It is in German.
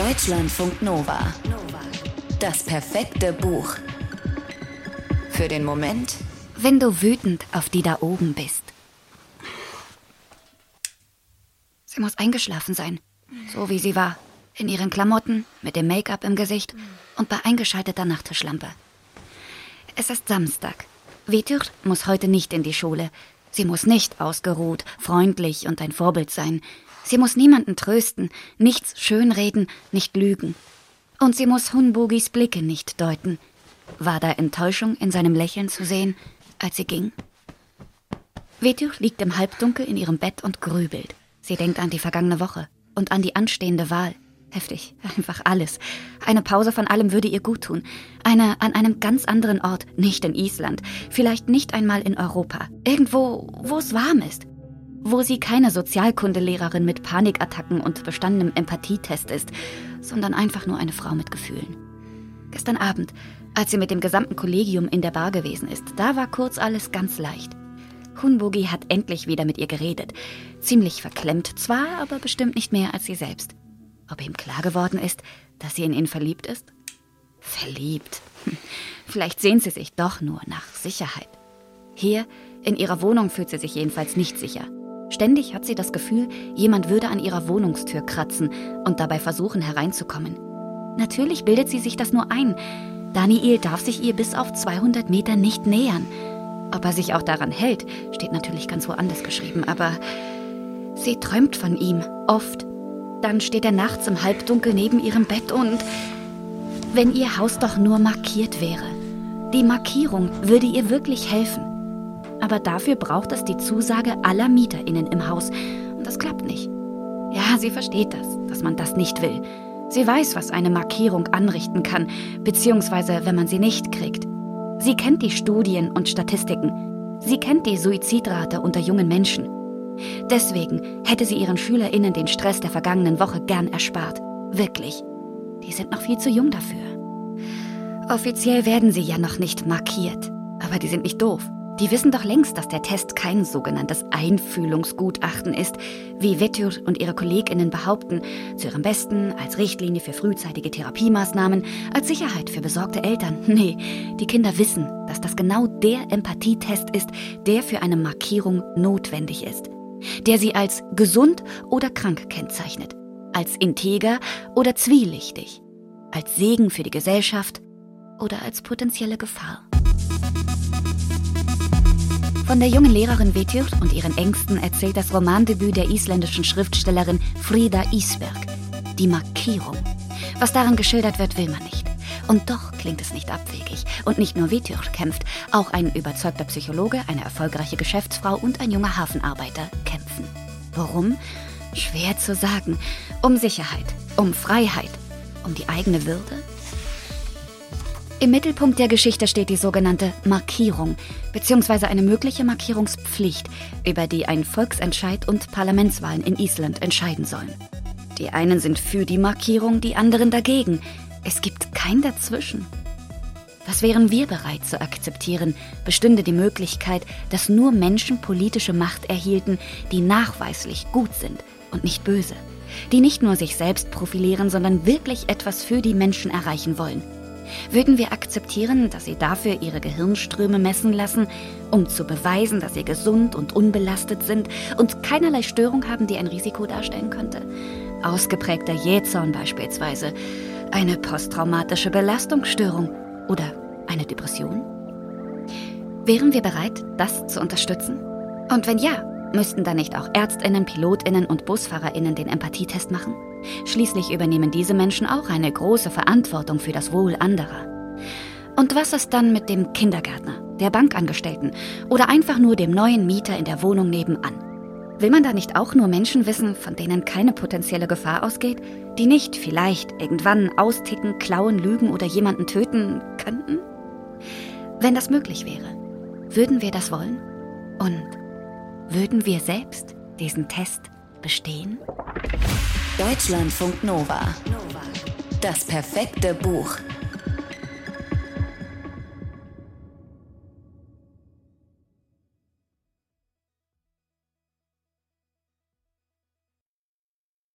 Deutschlandfunk Nova. Das perfekte Buch. Für den Moment, wenn du wütend auf die da oben bist. Sie muss eingeschlafen sein, so wie sie war, in ihren Klamotten, mit dem Make-up im Gesicht und bei eingeschalteter Nachttischlampe. Es ist Samstag. Vetür muss heute nicht in die Schule. Sie muss nicht ausgeruht, freundlich und ein Vorbild sein. Sie muss niemanden trösten, nichts schönreden, nicht lügen. Und sie muss Hunbogis Blicke nicht deuten. War da Enttäuschung in seinem Lächeln zu sehen, als sie ging? Vetür liegt im Halbdunkel in ihrem Bett und grübelt. Sie denkt an die vergangene Woche und an die anstehende Wahl. Heftig, einfach alles. Eine Pause von allem würde ihr gut tun. Eine an einem ganz anderen Ort, nicht in Island, vielleicht nicht einmal in Europa. Irgendwo, wo es warm ist. Wo sie keine Sozialkundelehrerin mit Panikattacken und bestandenem Empathietest ist, sondern einfach nur eine Frau mit Gefühlen. Gestern Abend, als sie mit dem gesamten Kollegium in der Bar gewesen ist, da war kurz alles ganz leicht. Hunbogi hat endlich wieder mit ihr geredet. Ziemlich verklemmt zwar, aber bestimmt nicht mehr als sie selbst. Ob ihm klar geworden ist, dass sie in ihn verliebt ist? Verliebt. Hm. Vielleicht sehnt sie sich doch nur nach Sicherheit. Hier, in ihrer Wohnung, fühlt sie sich jedenfalls nicht sicher. Ständig hat sie das Gefühl, jemand würde an ihrer Wohnungstür kratzen und dabei versuchen hereinzukommen. Natürlich bildet sie sich das nur ein. Daniel darf sich ihr bis auf 200 Meter nicht nähern. Ob er sich auch daran hält, steht natürlich ganz woanders geschrieben, aber sie träumt von ihm, oft dann steht er nachts im Halbdunkel neben ihrem Bett und... Wenn ihr Haus doch nur markiert wäre. Die Markierung würde ihr wirklich helfen. Aber dafür braucht es die Zusage aller MieterInnen im Haus. Und das klappt nicht. Ja, sie versteht das, dass man das nicht will. Sie weiß, was eine Markierung anrichten kann, beziehungsweise wenn man sie nicht kriegt. Sie kennt die Studien und Statistiken. Sie kennt die Suizidrate unter jungen Menschen. Deswegen hätte sie ihren SchülerInnen den Stress der vergangenen Woche gern erspart. Wirklich. Die sind noch viel zu jung dafür. Offiziell werden sie ja noch nicht markiert. Aber die sind nicht doof. Die wissen doch längst, dass der Test kein sogenanntes Einfühlungsgutachten ist, wie Vettur und ihre KollegInnen behaupten, zu ihrem Besten, als Richtlinie für frühzeitige Therapiemaßnahmen, als Sicherheit für besorgte Eltern. Nee, die Kinder wissen, dass das genau der Empathietest ist, der für eine Markierung notwendig ist der sie als gesund oder krank kennzeichnet, als integer oder zwielichtig, als Segen für die Gesellschaft oder als potenzielle Gefahr. Von der jungen Lehrerin Vetjur und ihren Ängsten erzählt das Romandebüt der isländischen Schriftstellerin Frida Isberg, Die Markierung. Was daran geschildert wird, will man nicht. Und doch klingt es nicht abwegig. Und nicht nur Vetür kämpft, auch ein überzeugter Psychologe, eine erfolgreiche Geschäftsfrau und ein junger Hafenarbeiter kämpfen. Warum? Schwer zu sagen. Um Sicherheit, um Freiheit, um die eigene Würde? Im Mittelpunkt der Geschichte steht die sogenannte Markierung, beziehungsweise eine mögliche Markierungspflicht, über die ein Volksentscheid und Parlamentswahlen in Island entscheiden sollen. Die einen sind für die Markierung, die anderen dagegen. Es gibt kein Dazwischen. Was wären wir bereit zu akzeptieren, bestünde die Möglichkeit, dass nur Menschen politische Macht erhielten, die nachweislich gut sind und nicht böse, die nicht nur sich selbst profilieren, sondern wirklich etwas für die Menschen erreichen wollen. Würden wir akzeptieren, dass sie dafür ihre Gehirnströme messen lassen, um zu beweisen, dass sie gesund und unbelastet sind und keinerlei Störung haben, die ein Risiko darstellen könnte? Ausgeprägter Jähzorn beispielsweise eine posttraumatische Belastungsstörung oder eine Depression? Wären wir bereit, das zu unterstützen? Und wenn ja, müssten dann nicht auch Ärztinnen, Pilotinnen und Busfahrerinnen den Empathietest machen? Schließlich übernehmen diese Menschen auch eine große Verantwortung für das Wohl anderer. Und was ist dann mit dem Kindergärtner, der Bankangestellten oder einfach nur dem neuen Mieter in der Wohnung nebenan? Will man da nicht auch nur Menschen wissen, von denen keine potenzielle Gefahr ausgeht, die nicht vielleicht irgendwann austicken, klauen, lügen oder jemanden töten könnten? Wenn das möglich wäre, würden wir das wollen? Und würden wir selbst diesen Test bestehen? Deutschlandfunk Nova. Das perfekte Buch.